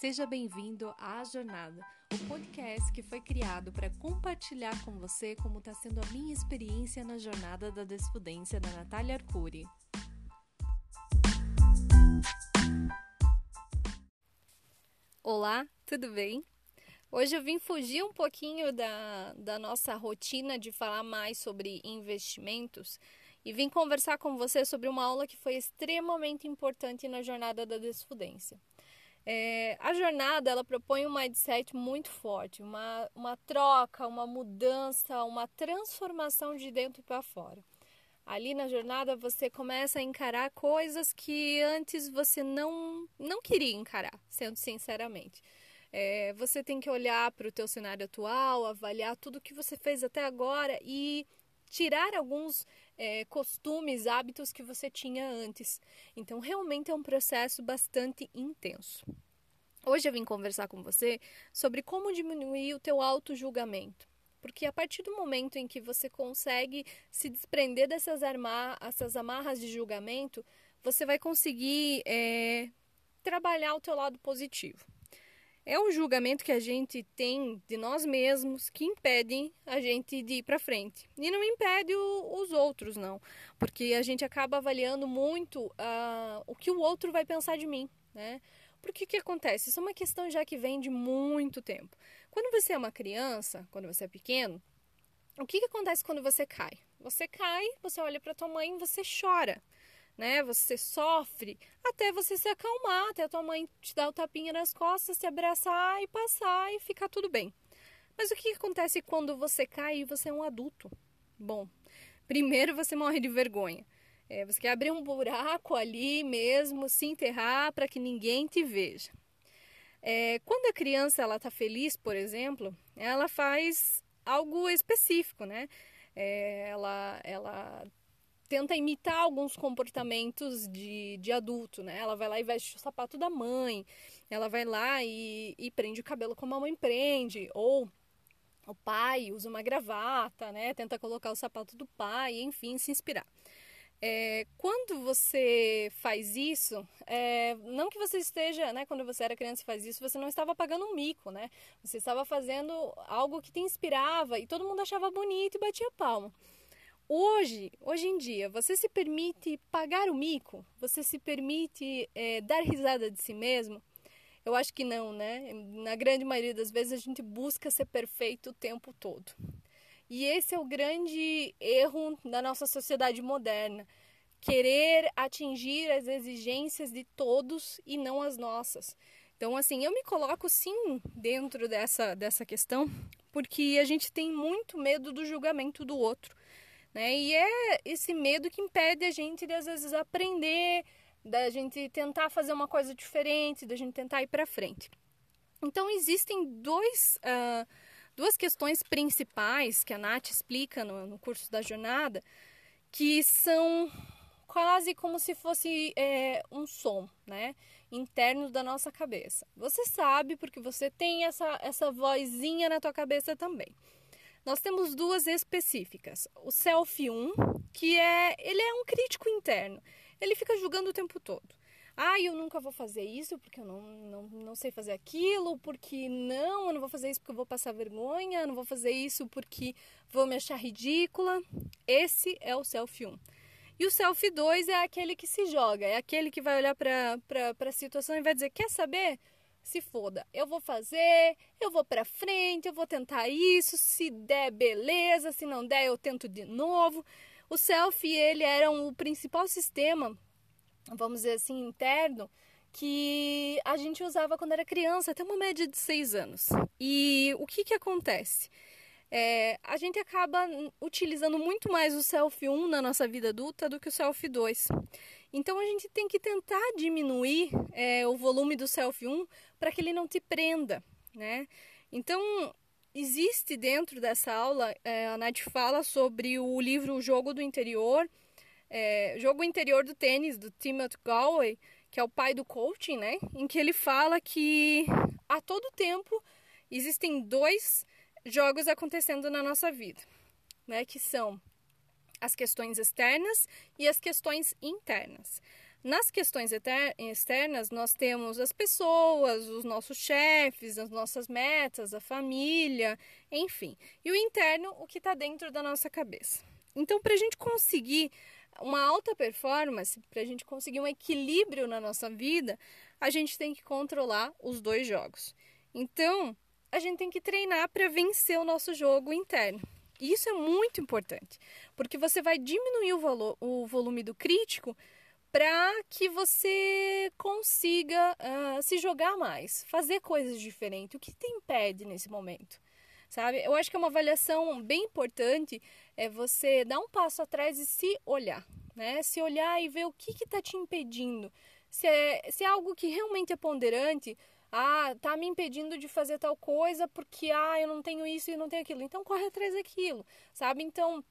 Seja bem-vindo à Jornada, o podcast que foi criado para compartilhar com você como está sendo a minha experiência na jornada da desfudência da Natália Arcuri. Olá, tudo bem? Hoje eu vim fugir um pouquinho da, da nossa rotina de falar mais sobre investimentos e vim conversar com você sobre uma aula que foi extremamente importante na jornada da desfudência. É, a jornada ela propõe um mindset muito forte, uma, uma troca, uma mudança, uma transformação de dentro para fora. Ali na jornada você começa a encarar coisas que antes você não, não queria encarar, sendo sinceramente. É, você tem que olhar para o teu cenário atual, avaliar tudo que você fez até agora e tirar alguns é, costumes, hábitos que você tinha antes. Então, realmente é um processo bastante intenso. Hoje eu vim conversar com você sobre como diminuir o teu auto-julgamento. Porque a partir do momento em que você consegue se desprender dessas arma essas amarras de julgamento, você vai conseguir é, trabalhar o teu lado positivo é o julgamento que a gente tem de nós mesmos que impedem a gente de ir para frente. E não impede o, os outros, não. Porque a gente acaba avaliando muito uh, o que o outro vai pensar de mim, né? Porque o que acontece? Isso é uma questão já que vem de muito tempo. Quando você é uma criança, quando você é pequeno, o que, que acontece quando você cai? Você cai, você olha para tua mãe e você chora né? Você sofre até você se acalmar, até a tua mãe te dar o tapinha nas costas, se abraçar e passar e ficar tudo bem. Mas o que acontece quando você cai e você é um adulto? Bom, primeiro você morre de vergonha. É, você quer abrir um buraco ali mesmo, se enterrar para que ninguém te veja. É, quando a criança ela está feliz, por exemplo, ela faz algo específico, né? É, ela, ela tenta imitar alguns comportamentos de, de adulto, né? Ela vai lá e veste o sapato da mãe, ela vai lá e, e prende o cabelo como a mãe prende, ou o pai usa uma gravata, né? Tenta colocar o sapato do pai, enfim, se inspirar. É, quando você faz isso, é, não que você esteja, né, quando você era criança e faz isso, você não estava pagando um mico, né? Você estava fazendo algo que te inspirava e todo mundo achava bonito e batia palma. Hoje, hoje em dia, você se permite pagar o mico? Você se permite é, dar risada de si mesmo? Eu acho que não, né? Na grande maioria das vezes a gente busca ser perfeito o tempo todo. E esse é o grande erro da nossa sociedade moderna. Querer atingir as exigências de todos e não as nossas. Então, assim, eu me coloco sim dentro dessa, dessa questão, porque a gente tem muito medo do julgamento do outro. Né? E é esse medo que impede a gente de às vezes aprender, da gente tentar fazer uma coisa diferente, da gente tentar ir para frente. Então existem dois, uh, duas questões principais que a Nath explica no, no curso da jornada, que são quase como se fosse é, um som, né? Interno da nossa cabeça. Você sabe porque você tem essa, essa vozinha na tua cabeça também. Nós temos duas específicas. O Self 1, que é, ele é um crítico interno. Ele fica julgando o tempo todo. Ah, eu nunca vou fazer isso porque eu não, não, não sei fazer aquilo, porque não, eu não vou fazer isso porque eu vou passar vergonha, eu não vou fazer isso porque vou me achar ridícula. Esse é o Self 1. E o Self 2 é aquele que se joga, é aquele que vai olhar para a situação e vai dizer: quer saber? Se foda, eu vou fazer, eu vou para frente, eu vou tentar isso, se der beleza, se não der eu tento de novo. O self ele era o principal sistema, vamos dizer assim, interno que a gente usava quando era criança, até uma média de seis anos. E o que que acontece? É, a gente acaba utilizando muito mais o self 1 na nossa vida adulta do que o self 2. Então a gente tem que tentar diminuir é, o volume do self 1 para que ele não te prenda, né? Então existe dentro dessa aula, é, a Nath fala sobre o livro O Jogo do Interior, é, Jogo Interior do Tênis, do Timothy Galway, que é o pai do coaching, né? Em que ele fala que a todo tempo existem dois jogos acontecendo na nossa vida, né? Que são as questões externas e as questões internas. Nas questões externas, nós temos as pessoas, os nossos chefes, as nossas metas, a família, enfim. E o interno, o que está dentro da nossa cabeça. Então, para a gente conseguir uma alta performance, para a gente conseguir um equilíbrio na nossa vida, a gente tem que controlar os dois jogos. Então, a gente tem que treinar para vencer o nosso jogo interno. E isso é muito importante, porque você vai diminuir o, o volume do crítico para que você consiga uh, se jogar mais, fazer coisas diferentes. O que te impede nesse momento? Sabe? Eu acho que é uma avaliação bem importante é você dar um passo atrás e se olhar, né? Se olhar e ver o que está te impedindo. Se é, se é algo que realmente é ponderante, ah, tá me impedindo de fazer tal coisa porque ah, eu não tenho isso e não tenho aquilo. Então corre atrás daquilo, sabe? Então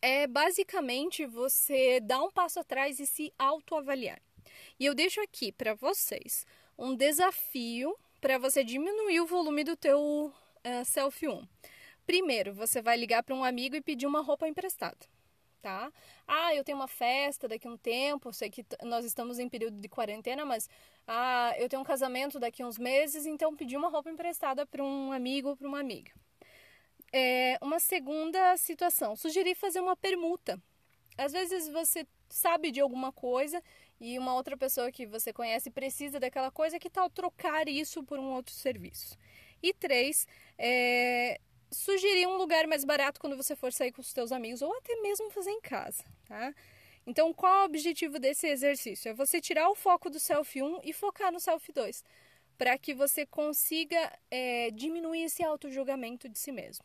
é basicamente você dar um passo atrás e se autoavaliar. E eu deixo aqui para vocês um desafio para você diminuir o volume do teu uh, selfie 1. Primeiro, você vai ligar para um amigo e pedir uma roupa emprestada, tá? Ah, eu tenho uma festa daqui a um tempo, sei que nós estamos em período de quarentena, mas ah, eu tenho um casamento daqui a uns meses, então pedi uma roupa emprestada para um amigo ou para uma amiga. É, uma segunda situação, sugerir fazer uma permuta. Às vezes você sabe de alguma coisa e uma outra pessoa que você conhece precisa daquela coisa, que tal trocar isso por um outro serviço? E três, é, sugerir um lugar mais barato quando você for sair com os seus amigos ou até mesmo fazer em casa, tá? Então, qual é o objetivo desse exercício? É você tirar o foco do selfie 1 e focar no selfie 2, para que você consiga é, diminuir esse auto-julgamento de si mesmo.